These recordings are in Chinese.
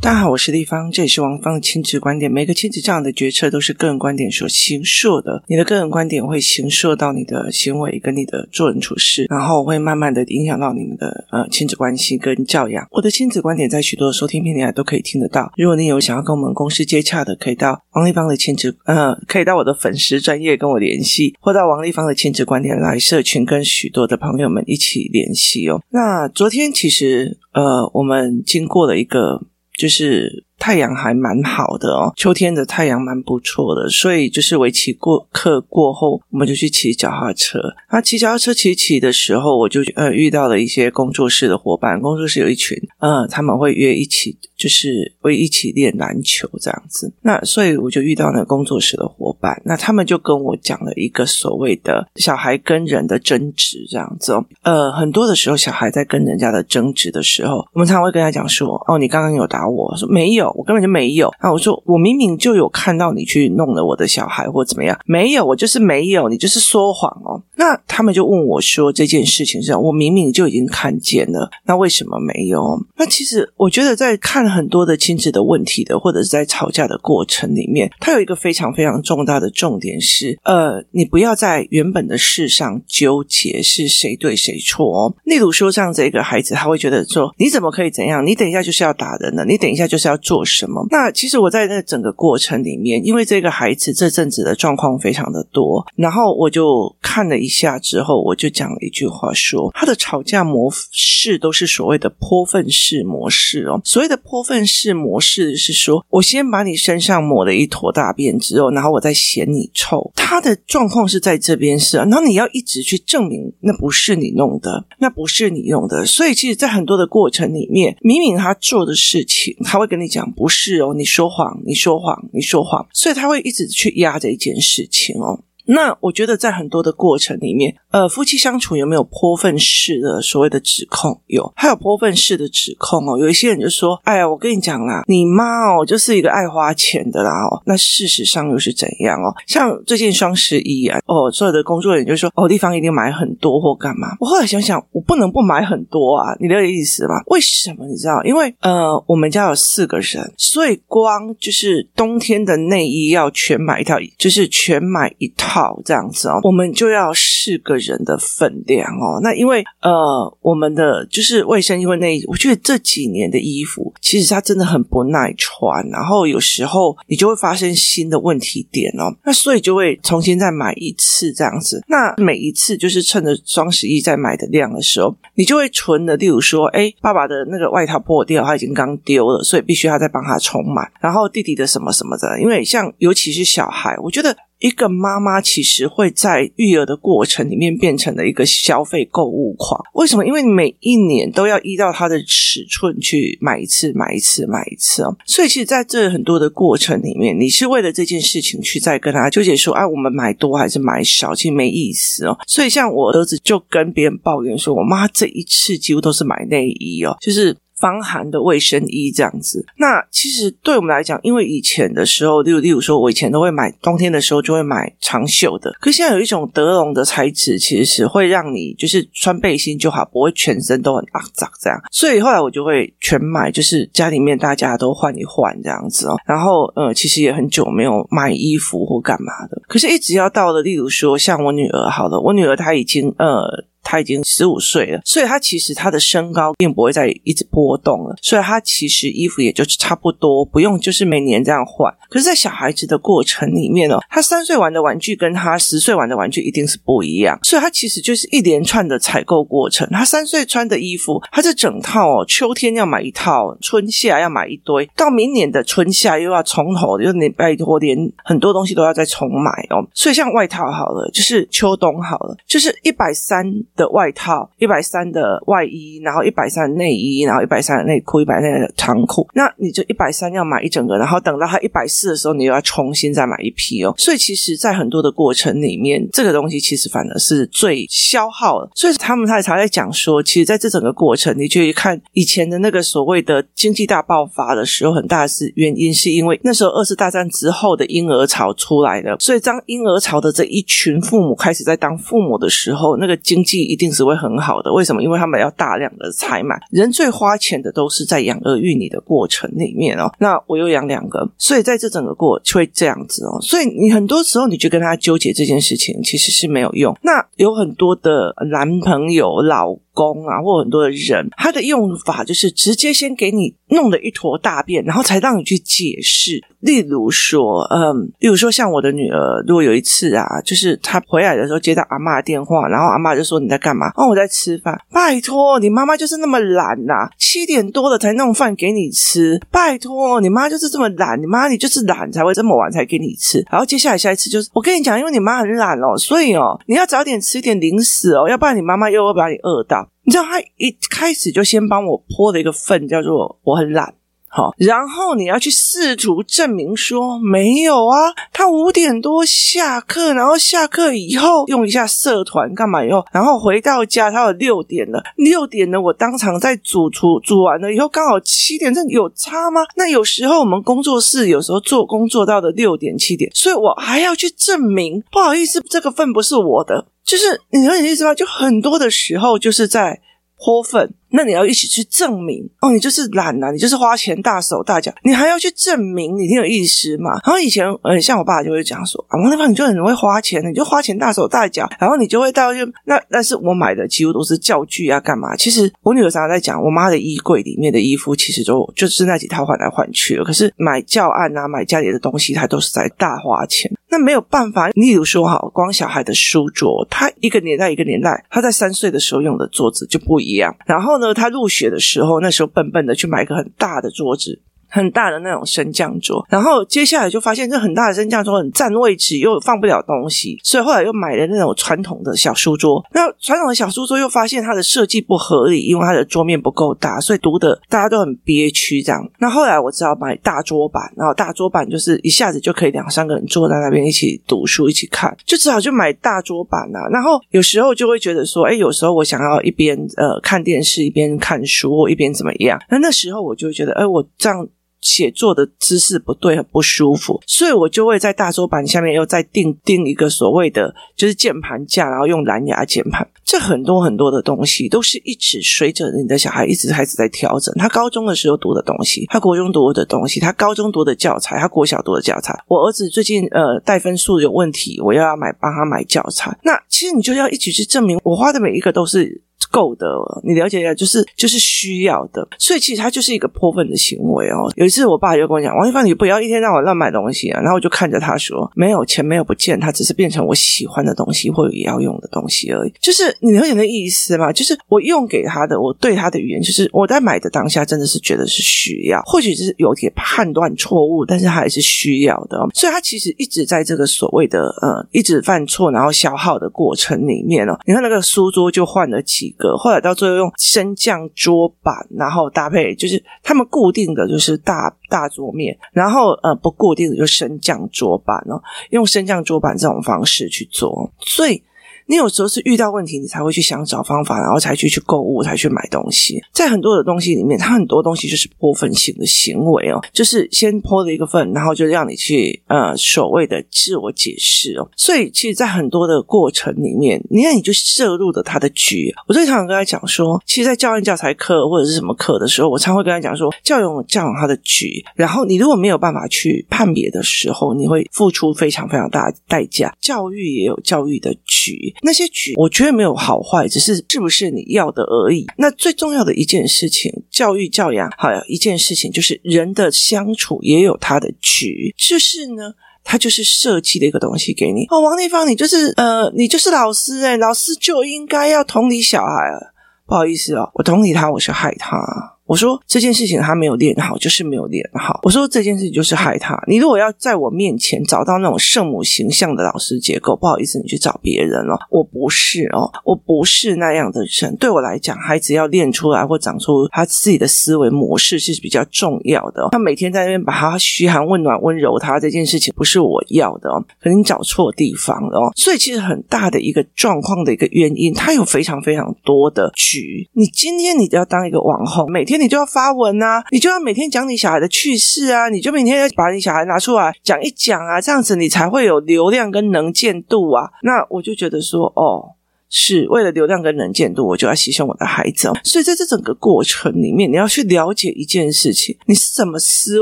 大家好，我是丽芳，这里是王芳的亲子观点。每个亲子这样的决策都是个人观点所形塑的，你的个人观点会形塑到你的行为跟你的做人处事，然后会慢慢的影响到你们的呃亲子关系跟教养。我的亲子观点在许多的收听平台都可以听得到。如果你有想要跟我们公司接洽的，可以到王丽芳的亲子呃，可以到我的粉丝专业跟我联系，或到王丽芳的亲子观点来社群跟许多的朋友们一起联系哦。那昨天其实呃，我们经过了一个。就是太阳还蛮好的哦，秋天的太阳蛮不错的，所以就是围棋过课过后，我们就去骑脚踏车。那骑脚踏车骑骑的时候，我就呃遇到了一些工作室的伙伴，工作室有一群，呃，他们会约一起，就是会一起练篮球这样子。那所以我就遇到那个工作室的伙伴，那他们就跟我讲了一个所谓的小孩跟人的争执这样子哦。呃，很多的时候，小孩在跟人家的争执的时候，我们常常会跟他讲说：“哦，你刚刚有打我。”说没有。我根本就没有。那我说，我明明就有看到你去弄了我的小孩，或怎么样？没有，我就是没有，你就是说谎哦。那他们就问我说，这件事情上，我明明就已经看见了，那为什么没有？那其实我觉得，在看很多的亲子的问题的，或者是在吵架的过程里面，它有一个非常非常重大的重点是，呃，你不要在原本的事上纠结是谁对谁错哦。例如说，像这个孩子，他会觉得说，你怎么可以怎样？你等一下就是要打人了，你等一下就是要做什么？那其实我在那整个过程里面，因为这个孩子这阵子的状况非常的多，然后我就看了一。下之后，我就讲了一句话，说他的吵架模式都是所谓的泼粪式模式哦。所谓的泼部分式模式是说，我先把你身上抹了一坨大便之后，然后我再嫌你臭。他的状况是在这边是啊，然后你要一直去证明那不是你弄的，那不是你用的。所以，其实，在很多的过程里面，明明他做的事情，他会跟你讲不是哦，你说谎，你说谎，你说谎。所以他会一直去压着一件事情哦。那我觉得在很多的过程里面，呃，夫妻相处有没有泼粪式的所谓的指控？有，还有泼粪式的指控哦。有一些人就说：“哎呀，我跟你讲啦，你妈哦，就是一个爱花钱的啦哦。”那事实上又是怎样哦？像最近双十一啊，哦，所有的工作人员就说：“哦，地方一定买很多或干嘛。”我后来想想，我不能不买很多啊，你的意思吗？为什么？你知道？因为呃，我们家有四个人，所以光就是冬天的内衣要全买一套，就是全买一套。好，这样子哦，我们就要四个人的分量哦。那因为呃，我们的就是卫生因为那，我觉得这几年的衣服其实它真的很不耐穿，然后有时候你就会发生新的问题点哦。那所以就会重新再买一次这样子。那每一次就是趁着双十一再买的量的时候，你就会存的。例如说，哎，爸爸的那个外套破掉，他已经刚丢了，所以必须要再帮他重买。然后弟弟的什么什么的，因为像尤其是小孩，我觉得。一个妈妈其实会在育儿的过程里面变成了一个消费购物狂。为什么？因为每一年都要依照她的尺寸去买一次、买一次、买一次哦。所以，其实在这很多的过程里面，你是为了这件事情去再跟他纠结说：“啊，我们买多还是买少？”其实没意思哦。所以，像我儿子就跟别人抱怨说：“我妈这一次几乎都是买内衣哦，就是。”防寒的卫生衣这样子，那其实对我们来讲，因为以前的时候，例如例如说，我以前都会买冬天的时候就会买长袖的，可是现在有一种德绒的材质，其实是会让你就是穿背心就好，不会全身都很肮脏这样。所以后来我就会全买，就是家里面大家都换一换这样子哦。然后呃，其实也很久没有买衣服或干嘛的，可是一直要到了，例如说像我女儿好了，我女儿她已经呃。他已经十五岁了，所以他其实他的身高并不会再一直波动了，所以他其实衣服也就差不多，不用就是每年这样换。可是，在小孩子的过程里面哦，他三岁玩的玩具跟他十岁玩的玩具一定是不一样，所以他其实就是一连串的采购过程。他三岁穿的衣服，他这整套哦，秋天要买一套，春夏要买一堆，到明年的春夏又要从头，就你拜托，连很多东西都要再重买哦。所以像外套好了，就是秋冬好了，就是一百三。的外套一百三的外衣，然后一百三的内衣，然后一百三的内裤，一百三的长裤，那你就一百三要买一整个，然后等到它一百四的时候，你又要重新再买一批哦。所以其实，在很多的过程里面，这个东西其实反而是最消耗的。所以他们才才在讲说，其实在这整个过程，你去看以前的那个所谓的经济大爆发的时候，很大的是原因是因为那时候二次大战之后的婴儿潮出来了，所以当婴儿潮的这一群父母开始在当父母的时候，那个经济。一定是会很好的。为什么？因为他们要大量的采买，人最花钱的都是在养儿育女的过程里面哦。那我又养两个，所以在这整个过会这样子哦。所以你很多时候你就跟他纠结这件事情，其实是没有用。那有很多的男朋友、老工啊，或很多的人，他的用法就是直接先给你弄了一坨大便，然后才让你去解释。例如说，嗯，例如说像我的女儿，如果有一次啊，就是她回来的时候接到阿嬷的电话，然后阿嬷就说，你在干嘛？哦，我在吃饭。拜托，你妈妈就是那么懒呐、啊，七点多了才弄饭给你吃。拜托，你妈就是这么懒，你妈你就是懒才会这么晚才给你吃。然后接下来下一次就是，我跟你讲，因为你妈很懒哦，所以哦，你要早点吃一点零食哦，要不然你妈妈又会把你饿到。你知道，他一开始就先帮我泼了一个粪，叫做我很懒。好，然后你要去试图证明说没有啊，他五点多下课，然后下课以后用一下社团干嘛以后，然后回到家他有六点了，六点呢我当场在煮厨煮完了以后刚好七点，这有差吗？那有时候我们工作室有时候做工作到的六点七点，所以我还要去证明，不好意思，这个粪不是我的，就是你有点意思吗？就很多的时候就是在泼粪。那你要一起去证明哦，你就是懒呐、你就是花钱大手大脚，你还要去证明你挺有意思嘛。然后以前呃，像我爸就会讲说啊，王丽芳你就很会花钱，你就花钱大手大脚，然后你就会到就那，但是我买的几乎都是教具啊，干嘛？其实我女儿常常在讲，我妈的衣柜里面的衣服其实都就是那几套换来换去了。可是买教案啊，买家里的东西，她都是在大花钱。那没有办法，例如说哈，光小孩的书桌，他一个年代一个年代，他在三岁的时候用的桌子就不一样，然后呢，他入学的时候，那时候笨笨的去买个很大的桌子。很大的那种升降桌，然后接下来就发现这很大的升降桌很占位置，又放不了东西，所以后来又买了那种传统的小书桌。那传统的小书桌又发现它的设计不合理，因为它的桌面不够大，所以读的大家都很憋屈这样。那后来我只好买大桌板，然后大桌板就是一下子就可以两三个人坐在那边一起读书一起看，就只好就买大桌板啊。然后有时候就会觉得说，哎，有时候我想要一边呃看电视一边看书，一边怎么样？那那时候我就觉得，哎，我这样。写作的姿势不对，很不舒服，所以我就会在大桌板下面又再定定一个所谓的就是键盘架，然后用蓝牙键盘。这很多很多的东西都是一直随着你的小孩一直开始在调整。他高中的时候读的东西，他国中读的东西，他高中读的教材，他国小读的教材。我儿子最近呃带分数有问题，我又要买帮他买教材。那其实你就要一起去证明，我花的每一个都是。够的，你了解一下，就是就是需要的，所以其实它就是一个泼粪的行为哦。有一次，我爸就跟我讲：“王一凡，你不要一天到晚乱买东西啊。”然后我就看着他说：“没有钱，没有不见，它只是变成我喜欢的东西或者也要用的东西而已。”就是你了解那意思吗？就是我用给他的，我对他的语言，就是我在买的当下真的是觉得是需要，或许是有点判断错误，但是他还是需要的。所以他其实一直在这个所谓的呃，一直犯错然后消耗的过程里面哦。你看那个书桌就换了几个。后来到最后用升降桌板，然后搭配就是他们固定的就是大大桌面，然后呃不固定的就升降桌板哦，用升降桌板这种方式去做，所以。你有时候是遇到问题，你才会去想找方法，然后才去去购物，才去买东西。在很多的东西里面，它很多东西就是泼粪性的行为哦，就是先泼了一个粪，然后就让你去呃所谓的自我解释哦。所以，其实，在很多的过程里面，你看你就涉入了他的局。我最常跟他讲说，其实，在教案教材课或者是什么课的时候，我常会跟他讲说，教养教养他的局。然后，你如果没有办法去判别的时候，你会付出非常非常大的代价。教育也有教育的局。那些局，我觉得没有好坏，只是是不是你要的而已。那最重要的一件事情，教育教养，还有一件事情就是人的相处也有他的局，就是呢，他就是设计的一个东西给你。哦，王立芳，你就是呃，你就是老师哎，老师就应该要同理小孩。不好意思哦，我同理他，我是害他。我说这件事情他没有练好，就是没有练好。我说这件事情就是害他。你如果要在我面前找到那种圣母形象的老师结构，不好意思，你去找别人了。我不是哦，我不是那样的人。对我来讲，孩子要练出来或长出他自己的思维模式是比较重要的。他每天在那边把他嘘寒问暖、温柔他这件事情，不是我要的哦。可能你找错地方了哦。所以其实很大的一个状况的一个原因，他有非常非常多的局。你今天你就要当一个网红，每天。你就要发文啊，你就要每天讲你小孩的趣事啊，你就每天要把你小孩拿出来讲一讲啊，这样子你才会有流量跟能见度啊。那我就觉得说，哦，是为了流量跟能见度，我就要牺牲我的孩子。所以在这整个过程里面，你要去了解一件事情，你是怎么思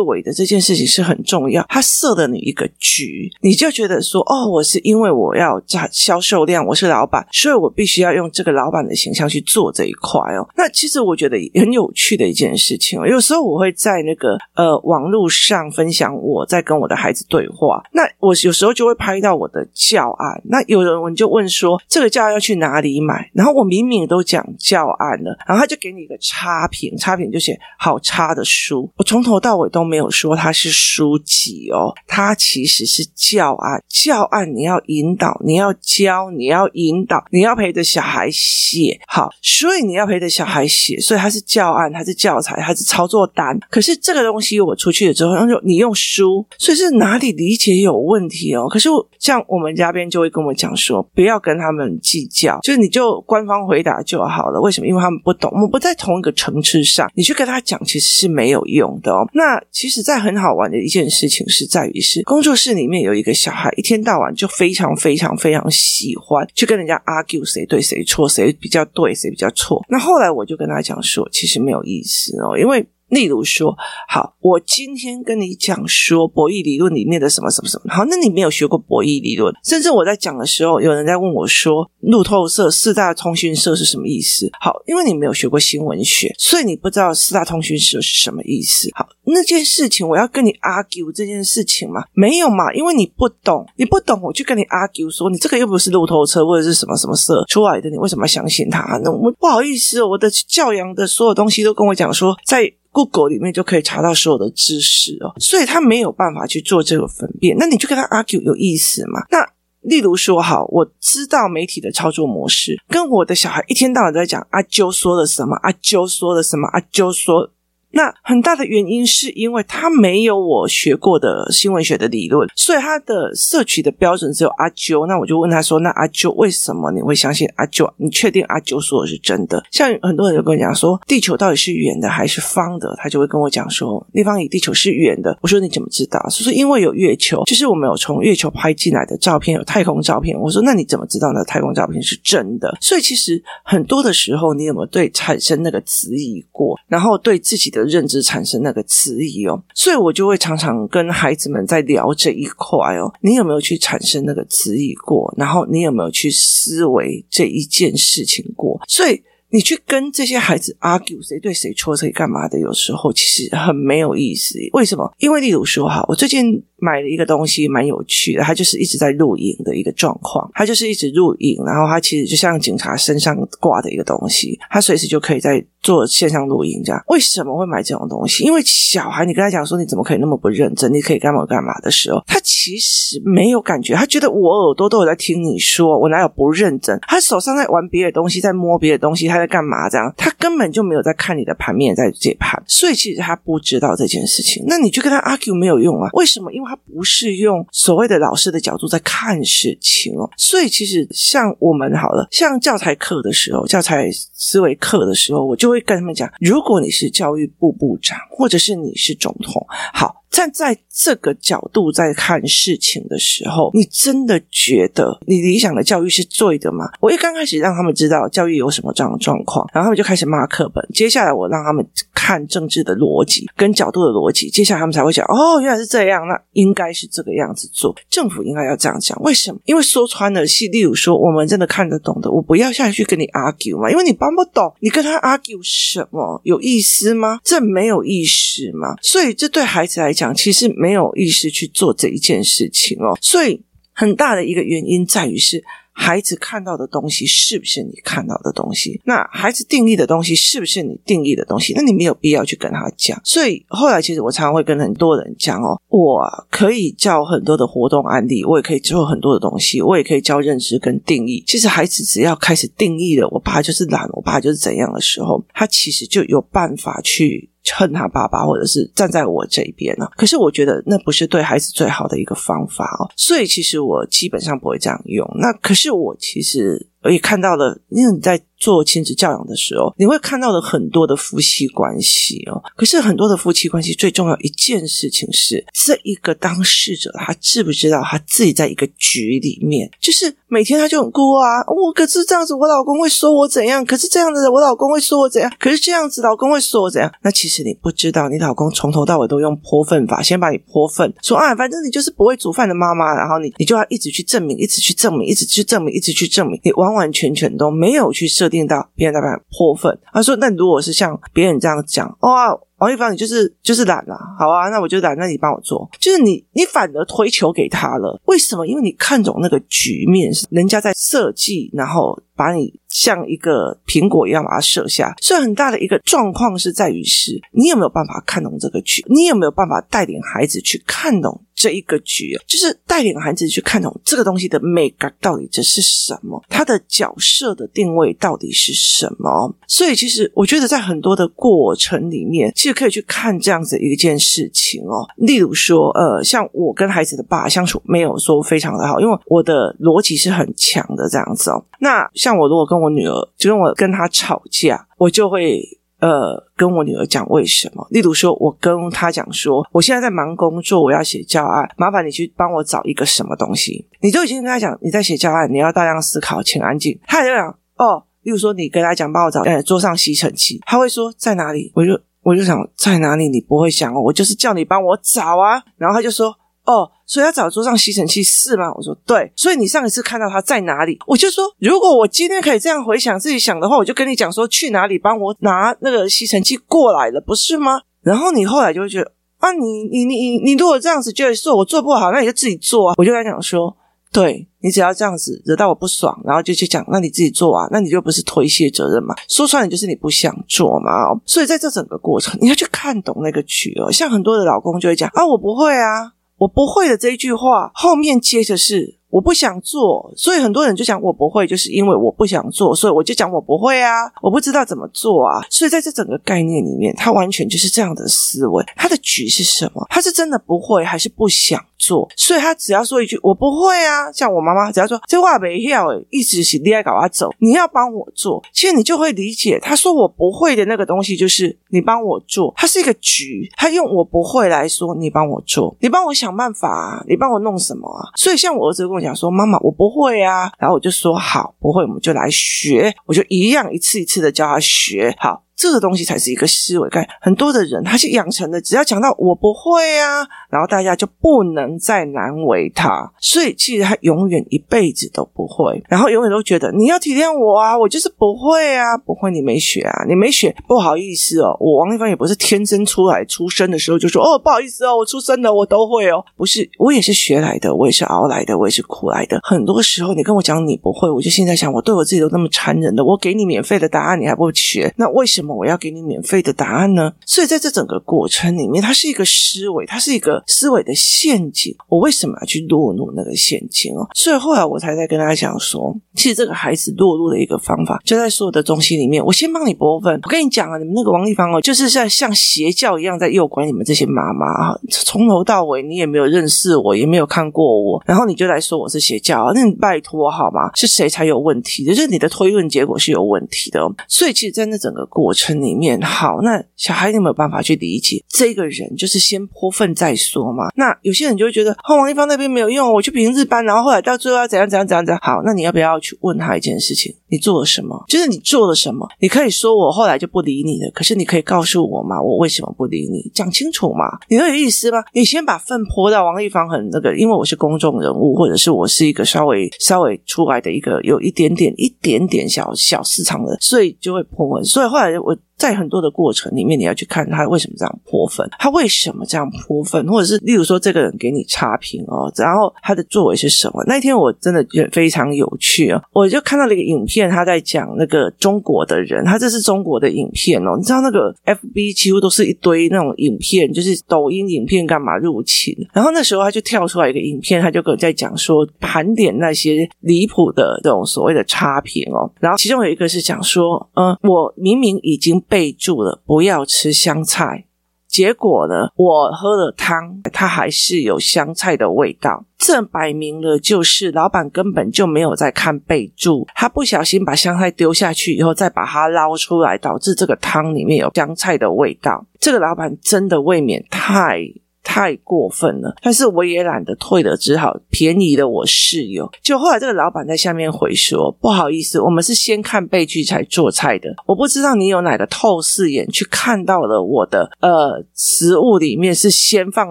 维的，这件事情是很重要。他设了你一个局，你就觉得说，哦，我是因为我要加销售量，我是老板，所以我必须要用这个老板的形象去做这一块哦。那其实我觉得很有趣的一件事情哦，有时候我会在那个呃网络上分享我在跟我的孩子对话，那我有时候就会拍到我的教案，那有人我就问说，这个教案要去哪里买？然后我明明都讲教案了，然后他就给你一个差评，差评就写好差的书。我从头到尾都没有说它是书籍哦，它其实是教案。教案你要引导，你要教，你要引导，你要陪着小孩写好，所以你要陪着小孩写，所以它是教案，它是教材，它是操作单。可是这个东西我出去了之后，然后就你用书，所以是哪里理解有问题哦？可是像我们家边就会跟我讲说，不要跟他们计较，就你就官方回答就好了。为什么？因为他们不懂，我们不在同一个层次上，你去跟他讲其实是没有用的哦。那其实，在很好玩的一件事情是在于是工作室里面有一个小孩，一天到晚就非常非常非常喜欢去跟人家 argue 谁对谁错，谁比较对，谁比较错。那后来我就跟他讲说，其实没有意思哦，因为。例如说，好，我今天跟你讲说博弈理论里面的什么什么什么，好，那你没有学过博弈理论，甚至我在讲的时候，有人在问我说，路透社四大通讯社是什么意思？好，因为你没有学过新闻学，所以你不知道四大通讯社是什么意思。好，那件事情我要跟你 argue 这件事情吗？没有嘛，因为你不懂，你不懂，我就跟你 argue 说，你这个又不是路透社或者是什么什么社出来的，你为什么要相信他？那我不好意思，我的教养的所有东西都跟我讲说，在 Google 里面就可以查到所有的知识哦，所以他没有办法去做这个分辨。那你就跟他 argue 有意思吗？那例如说，好，我知道媒体的操作模式，跟我的小孩一天到晚都在讲阿啾说了什么，阿啾说了什么，阿啾说。那很大的原因是因为他没有我学过的新闻学的理论，所以他的摄取的标准只有阿啾。那我就问他说：“那阿啾为什么你会相信阿啾？你确定阿啾说的是真的？”像很多人就跟我讲说：“地球到底是圆的还是方的？”他就会跟我讲说：“立方体地球是圆的。”我说：“你怎么知道？”说是因为有月球，就是我们有从月球拍进来的照片，有太空照片。我说：“那你怎么知道那太空照片是真的？”所以其实很多的时候，你有没有对产生那个质疑过？然后对自己的。认知产生那个质疑哦，所以我就会常常跟孩子们在聊这一块哦。你有没有去产生那个质疑过？然后你有没有去思维这一件事情过？所以。你去跟这些孩子 argue 谁对谁错，谁干嘛的，有时候其实很没有意思。为什么？因为例如说哈，我最近买了一个东西，蛮有趣的，它就是一直在录影的一个状况，它就是一直录影，然后它其实就像警察身上挂的一个东西，它随时就可以在做线上录影这样。为什么会买这种东西？因为小孩，你跟他讲说你怎么可以那么不认真，你可以干嘛干嘛的时候，他其实没有感觉，他觉得我耳朵都有在听你说，我哪有不认真？他手上在玩别的东西，在摸别的东西，他在。干嘛这样？他根本就没有在看你的盘面，在解盘，所以其实他不知道这件事情。那你去跟他 argue 没有用啊？为什么？因为他不是用所谓的老师的角度在看事情哦。所以其实像我们好了，像教材课的时候，教材思维课的时候，我就会跟他们讲：如果你是教育部部长，或者是你是总统，好。站在这个角度在看事情的时候，你真的觉得你理想的教育是对的吗？我一刚开始让他们知道教育有什么这样状况，然后他们就开始骂课本。接下来我让他们看政治的逻辑跟角度的逻辑，接下来他们才会讲哦，原来是这样，那应该是这个样子做，政府应该要这样讲。为什么？因为说穿了是，例如说我们真的看得懂的，我不要下去跟你 argue 嘛，因为你帮不懂，你跟他 argue 什么有意思吗？这没有意思吗？所以这对孩子来讲。其实没有意识去做这一件事情哦，所以很大的一个原因在于是孩子看到的东西是不是你看到的东西？那孩子定义的东西是不是你定义的东西？那你没有必要去跟他讲。所以后来其实我常常会跟很多人讲哦，我可以教很多的活动案例，我也可以做很多的东西，我也可以教认知跟定义。其实孩子只要开始定义了，我爸就是懒，我爸就是怎样的时候，他其实就有办法去。恨他爸爸，或者是站在我这一边呢？可是我觉得那不是对孩子最好的一个方法哦。所以其实我基本上不会这样用。那可是我其实。而且看到了，因为你在做亲子教养的时候，你会看到了很多的夫妻关系哦。可是很多的夫妻关系最重要一件事情是，这一个当事者他知不知道他自己在一个局里面，就是每天他就很哭啊。我可是这样子，我老公会说我怎样？可是这样子，我老公会说我怎样？可是这样子，老公会说我怎样？那其实你不知道，你老公从头到尾都用泼粪法，先把你泼粪，说啊，反正你就是不会煮饭的妈妈，然后你你就要一直去证明，一直去证明，一直去证明，一直去证明，你往往完全全都没有去设定到别人在把泼粪。他说，那如果是像别人这样讲，哇。王一凡，你就是就是懒啦，好啊，那我就懒，那你帮我做，就是你你反而推球给他了，为什么？因为你看懂那个局面是人家在设计，然后把你像一个苹果一样把它设下，所以很大的一个状况是在于是，你有没有办法看懂这个局？你有没有办法带领孩子去看懂？这一个局，就是带领孩子去看懂这个东西的美感到底这是什么，它的角色的定位到底是什么。所以，其实我觉得在很多的过程里面，其实可以去看这样子一件事情哦。例如说，呃，像我跟孩子的爸相处没有说非常的好，因为我的逻辑是很强的这样子哦。那像我如果跟我女儿，就跟我跟她吵架，我就会。呃，跟我女儿讲为什么？例如说，我跟她讲说，我现在在忙工作，我要写教案，麻烦你去帮我找一个什么东西。你都已经跟她讲你在写教案，你要大量思考，请安静。她就讲哦，例如说，你跟她讲帮我找，呃，桌上吸尘器，她会说在哪里？我就我就想在哪里？你不会想哦，我就是叫你帮我找啊。然后她就说哦。所以要找桌上吸尘器是吗？我说对。所以你上一次看到它在哪里？我就说，如果我今天可以这样回想自己想的话，我就跟你讲说去哪里帮我拿那个吸尘器过来了，不是吗？然后你后来就会觉得啊，你你你你如果这样子觉得说我做不好，那你就自己做啊。我就跟他讲说，对，你只要这样子惹到我不爽，然后就去讲，那你自己做啊，那你就不是推卸责任嘛？说穿了就是你不想做嘛。所以在这整个过程，你要去看懂那个局哦。像很多的老公就会讲啊，我不会啊。我不会的这一句话，后面接着是。我不想做，所以很多人就讲我不会，就是因为我不想做，所以我就讲我不会啊，我不知道怎么做啊。所以在这整个概念里面，他完全就是这样的思维。他的局是什么？他是真的不会，还是不想做？所以他只要说一句我不会啊，像我妈妈只要说这话没要，一直是你来搞他走，你要帮我做，其实你就会理解，他说我不会的那个东西就是你帮我做，它是一个局，他用我不会来说你帮我做，你帮我想办法啊，你帮我弄什么啊？所以像我儿子跟我。讲说妈妈，我不会啊，然后我就说好，不会我们就来学，我就一样一次一次的教他学好。这个东西才是一个思维概念。很多的人他是养成的，只要讲到我不会啊，然后大家就不能再难为他，所以其实他永远一辈子都不会，然后永远都觉得你要体谅我啊，我就是不会啊，不会你没学啊，你没学不好意思哦，我王一芳也不是天生出来，出生的时候就说哦不好意思哦，我出生的我都会哦，不是，我也是学来的，我也是熬来的，我也是苦来的。很多时候你跟我讲你不会，我就现在想，我对我自己都那么残忍的，我给你免费的答案你还不学，那为什么？我要给你免费的答案呢？所以在这整个过程里面，它是一个思维，它是一个思维的陷阱。我为什么要去落入那个陷阱哦？所以后来我才在跟大家讲说，其实这个孩子落入的一个方法，就在所有的东西里面。我先帮你拨问。我跟你讲啊，你们那个王丽芳哦，就是在像邪教一样在诱拐你们这些妈妈啊，从头到尾你也没有认识我，也没有看过我，然后你就来说我是邪教啊？那你拜托好吗？是谁才有问题？就是你的推论结果是有问题的。所以其实，在那整个过城里面。好，那小孩有没有办法去理解这个人？就是先泼粪再说嘛。那有些人就会觉得，哦，王一芳那边没有用，我去平日班，然后后来到最后要怎样怎样怎样怎样。好，那你要不要去问他一件事情？你做了什么？就是你做了什么？你可以说我后来就不理你了，可是你可以告诉我吗？我为什么不理你？讲清楚嘛？你会有意思吗？你先把粪泼到王一芳很那个，因为我是公众人物，或者是我是一个稍微稍微出来的一个有一点点一点点小小市场的，所以就会泼粪。所以后来就我。在很多的过程里面，你要去看他为什么这样泼粪，他为什么这样泼粪，或者是例如说这个人给你差评哦，然后他的作为是什么？那一天我真的觉得非常有趣哦，我就看到了一个影片，他在讲那个中国的人，他这是中国的影片哦，你知道那个 FB 几乎都是一堆那种影片，就是抖音影片干嘛入侵，然后那时候他就跳出来一个影片，他就跟我在讲说盘点那些离谱的这种所谓的差评哦，然后其中有一个是讲说，嗯，我明明已经。备注了不要吃香菜，结果呢，我喝了汤，它还是有香菜的味道。这摆明了就是老板根本就没有在看备注，他不小心把香菜丢下去以后，再把它捞出来，导致这个汤里面有香菜的味道。这个老板真的未免太……太过分了，但是我也懒得退了，只好便宜了我室友。就后来这个老板在下面回说：“不好意思，我们是先看备注才做菜的。我不知道你有哪个透视眼去看到了我的呃食物里面是先放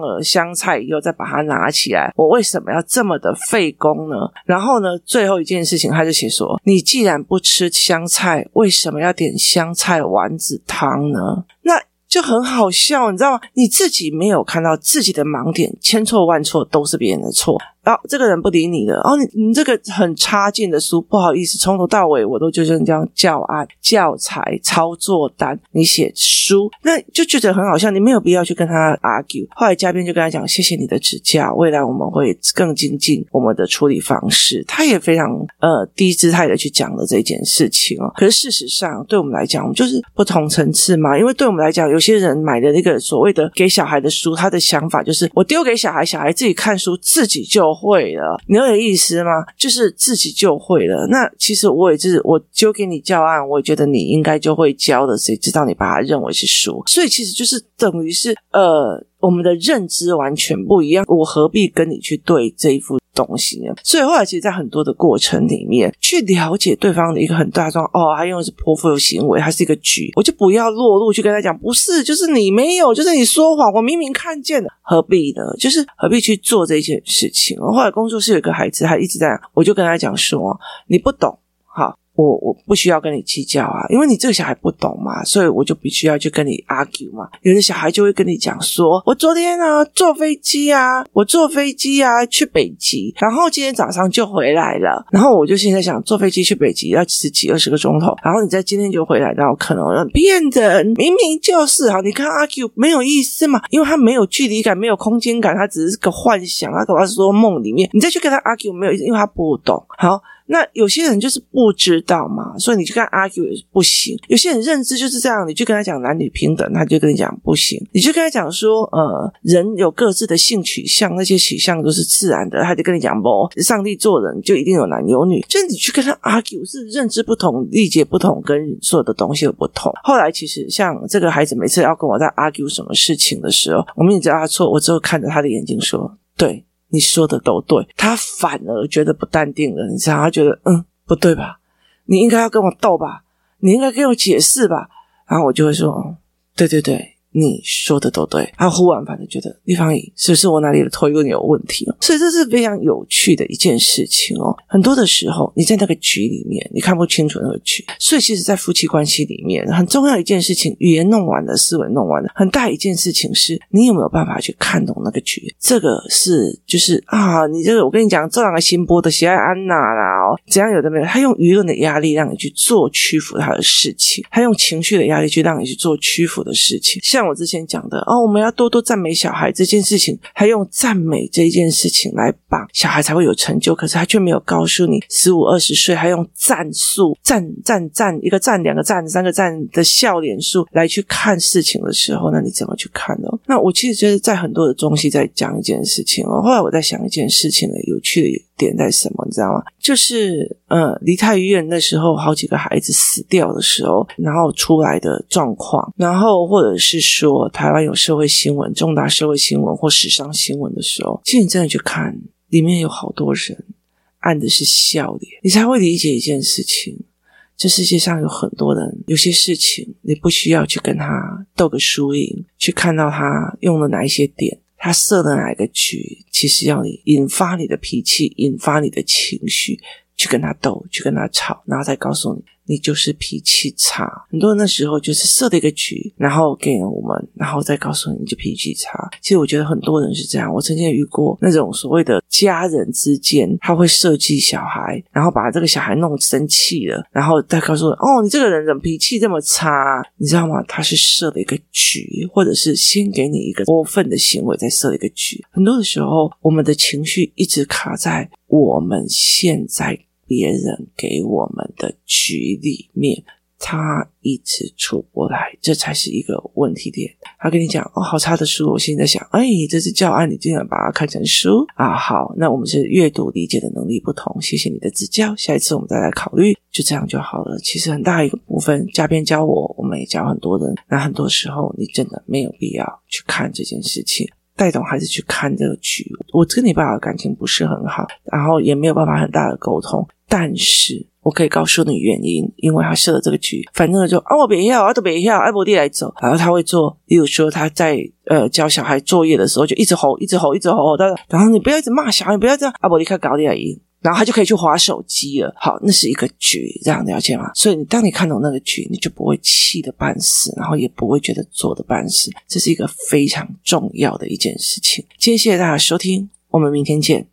了香菜，以后再把它拿起来。我为什么要这么的费工呢？然后呢，最后一件事情他就写说：你既然不吃香菜，为什么要点香菜丸子汤呢？那。”就很好笑，你知道吗？你自己没有看到自己的盲点，千错万错都是别人的错。然后这个人不理你了，哦，你你这个很差劲的书，不好意思，从头到尾我都就是这样教案、教材、操作单，你写书，那就觉得很好笑，你没有必要去跟他 argue。后来嘉宾就跟他讲，谢谢你的指教，未来我们会更精进我们的处理方式。他也非常呃低姿态的去讲了这件事情哦。可是事实上，对我们来讲，我们就是不同层次嘛。因为对我们来讲，有些人买的那个所谓的给小孩的书，他的想法就是我丢给小孩，小孩自己看书，自己就。会了，你有点意思吗？就是自己就会了。那其实我也是，我就给你教案，我也觉得你应该就会教的。谁知道你把它认为是书？所以其实就是等于是呃，我们的认知完全不一样。我何必跟你去对这一副东西呢？所以后来其实，在很多的过程里面，去了解对方的一个很大状。哦，他用的是 portfolio 行为，他是一个局，我就不要落入去跟他讲，不是，就是你没有，就是你说谎，我明明看见了，何必呢？就是何必去做这件事情？后来工作室有一个孩子，他一直在，我就跟他讲说，你不懂，好。我我不需要跟你计较啊，因为你这个小孩不懂嘛，所以我就必须要去跟你 argue 嘛。有的小孩就会跟你讲说，我昨天啊坐飞机啊，我坐飞机啊去北极，然后今天早上就回来了。然后我就现在想，坐飞机去北极要十几二十个钟头，然后你在今天就回来，然后可能骗人，明明就是好，你看 argue 没有意思嘛，因为他没有距离感，没有空间感，他只是个幻想，他搞他是说梦里面，你再去跟他 argue 没有意思，因为他不懂。好。那有些人就是不知道嘛，所以你去跟他 argue 也不行。有些人认知就是这样，你去跟他讲男女平等，他就跟你讲不行。你去跟他讲说，呃，人有各自的性取向，那些取向都是自然的，他就跟你讲不，上帝做人就一定有男有女。就是你去跟他 argue 是认知不同、理解不同，跟所有的东西有不同。后来其实像这个孩子，每次要跟我在 argue 什么事情的时候，我们也知道他错，我只有看着他的眼睛说，对。你说的都对，他反而觉得不淡定了。你知道，他觉得嗯，不对吧？你应该要跟我斗吧？你应该跟我解释吧？然后我就会说，嗯，对对对。你说的都对，他忽然反正觉得立方体是不是我哪里的头有点有问题？所以这是非常有趣的一件事情哦。很多的时候你在那个局里面，你看不清楚那个局。所以其实，在夫妻关系里面，很重要一件事情，语言弄完了，思维弄完了，很大一件事情是你有没有办法去看懂那个局？这个是就是啊，你这个我跟你讲，这两个新播的喜爱安娜啦哦，怎样有的没有？他用舆论的压力让你去做屈服他的事情，他用情绪的压力去让你去做屈服的事情，像。我之前讲的哦，我们要多多赞美小孩这件事情，还用赞美这一件事情来绑小孩才会有成就，可是他却没有告诉你，十五二十岁还用赞数赞赞赞一个赞两个赞三个赞的笑脸数来去看事情的时候，那你怎么去看呢？那我其实就是在很多的东西在讲一件事情哦。后来我在想一件事情的有趣的点在什么，你知道吗？就是呃，梨泰医院那时候好几个孩子死掉的时候，然后出来的状况，然后或者是说台湾有社会新闻、重大社会新闻或时尚新闻的时候，其实你真的去看，里面有好多人按的是笑脸，你才会理解一件事情：这世界上有很多人，有些事情你不需要去跟他斗个输赢，去看到他用了哪一些点。他设的哪一个局，其实要你引发你的脾气，引发你的情绪，去跟他斗，去跟他吵，然后再告诉你。你就是脾气差，很多人那时候就是设了一个局，然后给了我们，然后再告诉你，你就脾气差。其实我觉得很多人是这样，我曾经遇过那种所谓的家人之间，他会设计小孩，然后把这个小孩弄生气了，然后再告诉你，哦，你这个人怎么脾气这么差？你知道吗？他是设了一个局，或者是先给你一个过分的行为，再设一个局。很多的时候，我们的情绪一直卡在我们现在。别人给我们的局里面，他一直出不来，这才是一个问题点。他跟你讲哦，好差的书，我心里在想，哎，这是教案，你竟然把它看成书啊？好，那我们是阅读理解的能力不同，谢谢你的指教，下一次我们再来考虑，就这样就好了。其实很大一个部分，嘉宾教我，我们也教很多人。那很多时候，你真的没有必要去看这件事情，带动孩子去看这个剧。我跟你爸爸感情不是很好，然后也没有办法很大的沟通，但是。我可以告诉你原因，因为他设了这个局，反正就啊，我别要，啊都别要，艾伯蒂来走，然后他会做，例如说他在呃教小孩作业的时候，就一直吼，一直吼，一直吼，但然后你不要一直骂小孩，不要这样，阿伯利克搞点赢，然后他就可以去滑手机了。好，那是一个局，这样了解吗？所以你当你看懂那个局，你就不会气得半死，然后也不会觉得做得半死，这是一个非常重要的一件事情。今天谢谢大家收听，我们明天见。